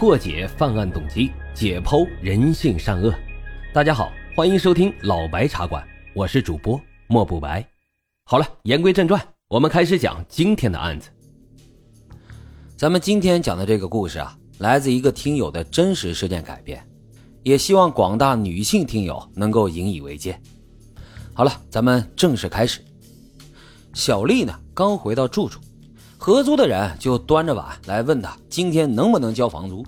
破解犯案动机，解剖人性善恶。大家好，欢迎收听老白茶馆，我是主播莫不白。好了，言归正传，我们开始讲今天的案子。咱们今天讲的这个故事啊，来自一个听友的真实事件改编，也希望广大女性听友能够引以为戒。好了，咱们正式开始。小丽呢，刚回到住处。合租的人就端着碗来问他今天能不能交房租。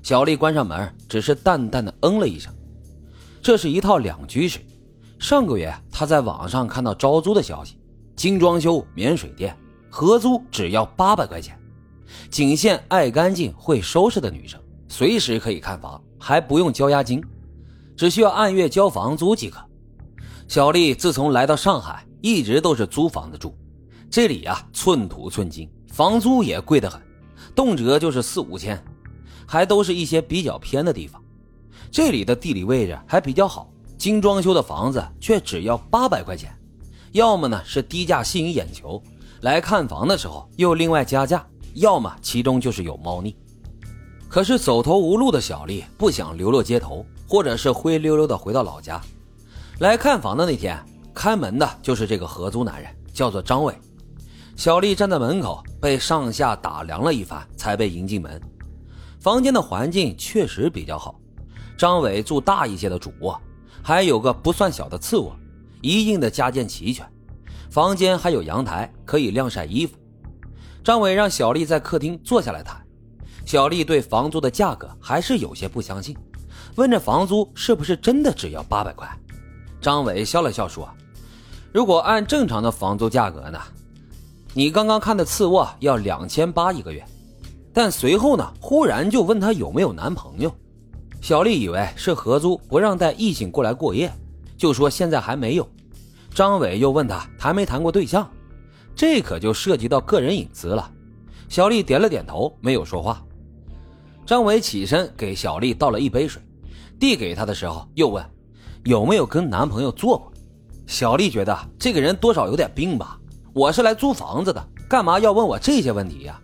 小丽关上门，只是淡淡的嗯了一声。这是一套两居室。上个月她在网上看到招租的消息，精装修、免水电，合租只要八百块钱，仅限爱干净、会收拾的女生，随时可以看房，还不用交押金，只需要按月交房租即可。小丽自从来到上海，一直都是租房子住。这里呀，寸土寸金，房租也贵得很，动辄就是四五千，还都是一些比较偏的地方。这里的地理位置还比较好，精装修的房子却只要八百块钱，要么呢是低价吸引眼球，来看房的时候又另外加价，要么其中就是有猫腻。可是走投无路的小丽不想流落街头，或者是灰溜溜的回到老家。来看房的那天，开门的就是这个合租男人，叫做张伟。小丽站在门口，被上下打量了一番，才被迎进门。房间的环境确实比较好，张伟住大一些的主卧，还有个不算小的次卧，一应的家电齐全。房间还有阳台，可以晾晒衣服。张伟让小丽在客厅坐下来谈。小丽对房租的价格还是有些不相信，问这房租是不是真的只要八百块？张伟笑了笑说：“如果按正常的房租价格呢？”你刚刚看的次卧要两千八一个月，但随后呢，忽然就问她有没有男朋友。小丽以为是合租不让带异性过来过夜，就说现在还没有。张伟又问她谈没谈过对象，这可就涉及到个人隐私了。小丽点了点头，没有说话。张伟起身给小丽倒了一杯水，递给她的时候又问有没有跟男朋友做过。小丽觉得这个人多少有点病吧。我是来租房子的，干嘛要问我这些问题呀？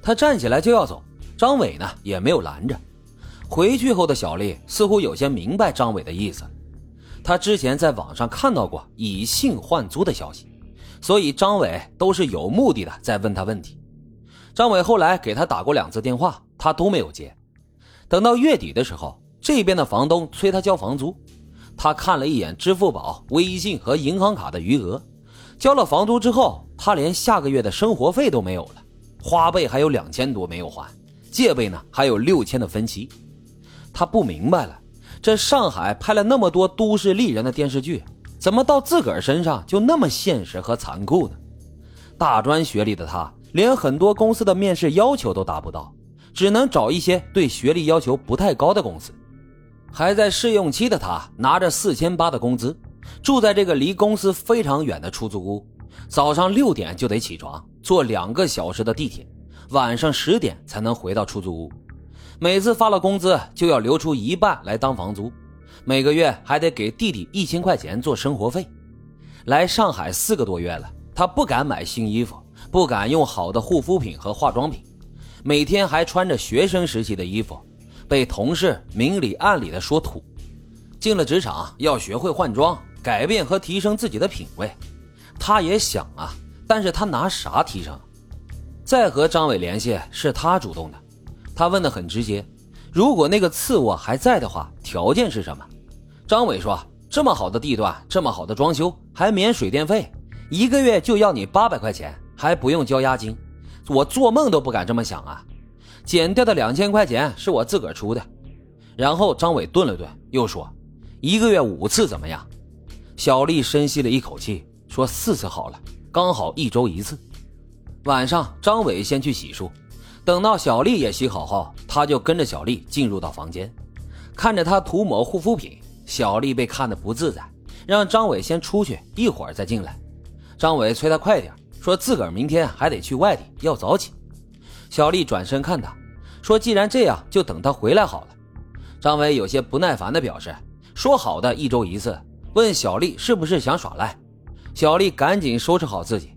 他站起来就要走，张伟呢也没有拦着。回去后的小丽似乎有些明白张伟的意思，他之前在网上看到过以性换租的消息，所以张伟都是有目的的在问他问题。张伟后来给他打过两次电话，他都没有接。等到月底的时候，这边的房东催他交房租，他看了一眼支付宝、微信和银行卡的余额。交了房租之后，他连下个月的生活费都没有了，花呗还有两千多没有还，借呗呢还有六千的分期。他不明白了，这上海拍了那么多都市丽人的电视剧，怎么到自个儿身上就那么现实和残酷呢？大专学历的他，连很多公司的面试要求都达不到，只能找一些对学历要求不太高的公司。还在试用期的他，拿着四千八的工资。住在这个离公司非常远的出租屋，早上六点就得起床，坐两个小时的地铁，晚上十点才能回到出租屋。每次发了工资就要留出一半来当房租，每个月还得给弟弟一千块钱做生活费。来上海四个多月了，他不敢买新衣服，不敢用好的护肤品和化妆品，每天还穿着学生时期的衣服，被同事明里暗里的说土。进了职场要学会换装。改变和提升自己的品味，他也想啊，但是他拿啥提升？再和张伟联系是他主动的，他问的很直接，如果那个次卧还在的话，条件是什么？张伟说，这么好的地段，这么好的装修，还免水电费，一个月就要你八百块钱，还不用交押金，我做梦都不敢这么想啊！减掉的两千块钱是我自个儿出的。然后张伟顿了顿，又说，一个月五次怎么样？小丽深吸了一口气，说：“四次好了，刚好一周一次。”晚上，张伟先去洗漱，等到小丽也洗好后，他就跟着小丽进入到房间，看着她涂抹护肤品。小丽被看得不自在，让张伟先出去，一会儿再进来。张伟催他快点，说自个儿明天还得去外地，要早起。小丽转身看他，说：“既然这样，就等他回来好了。”张伟有些不耐烦地表示：“说好的一周一次。”问小丽是不是想耍赖？小丽赶紧收拾好自己。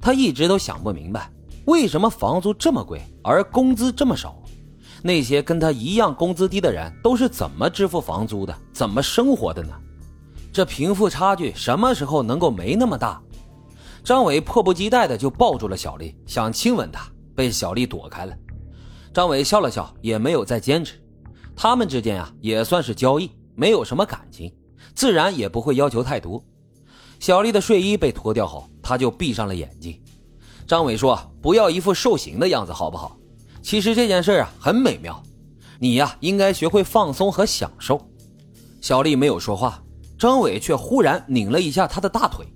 她一直都想不明白，为什么房租这么贵，而工资这么少？那些跟她一样工资低的人都是怎么支付房租的，怎么生活的呢？这贫富差距什么时候能够没那么大？张伟迫不及待的就抱住了小丽，想亲吻她，被小丽躲开了。张伟笑了笑，也没有再坚持。他们之间啊，也算是交易，没有什么感情，自然也不会要求太多。小丽的睡衣被脱掉后，她就闭上了眼睛。张伟说：“不要一副受刑的样子，好不好？其实这件事啊，很美妙。你呀，应该学会放松和享受。”小丽没有说话，张伟却忽然拧了一下她的大腿。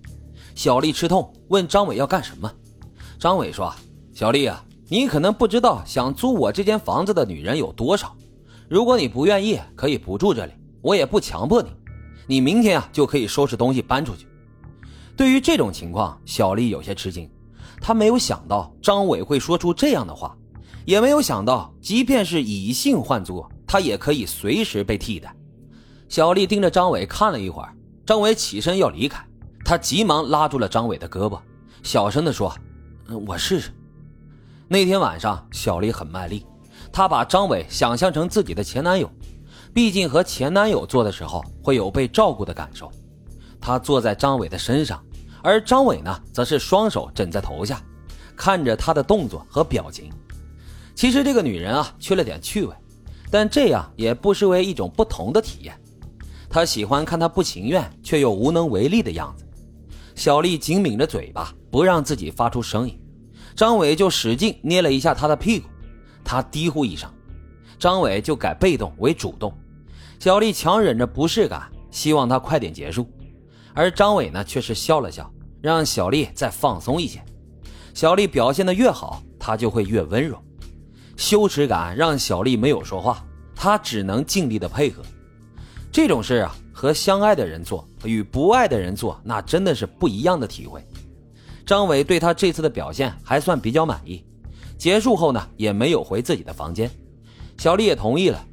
小丽吃痛，问张伟要干什么。张伟说：“小丽啊，你可能不知道，想租我这间房子的女人有多少。如果你不愿意，可以不住这里，我也不强迫你。你明天啊，就可以收拾东西搬出去。”对于这种情况，小丽有些吃惊。她没有想到张伟会说出这样的话，也没有想到，即便是以性换租，他也可以随时被替代。小丽盯着张伟看了一会儿，张伟起身要离开，他急忙拉住了张伟的胳膊，小声地说：“我试试。”那天晚上，小丽很卖力，她把张伟想象成自己的前男友，毕竟和前男友做的时候会有被照顾的感受。她坐在张伟的身上。而张伟呢，则是双手枕在头下，看着他的动作和表情。其实这个女人啊，缺了点趣味，但这样也不失为一种不同的体验。他喜欢看他不情愿却又无能为力的样子。小丽紧抿着嘴巴，不让自己发出声音。张伟就使劲捏了一下她的屁股，她低呼一声，张伟就改被动为主动。小丽强忍着不适感，希望他快点结束。而张伟呢，却是笑了笑，让小丽再放松一些。小丽表现的越好，他就会越温柔。羞耻感让小丽没有说话，她只能尽力的配合。这种事啊，和相爱的人做与不爱的人做，那真的是不一样的体会。张伟对他这次的表现还算比较满意。结束后呢，也没有回自己的房间。小丽也同意了，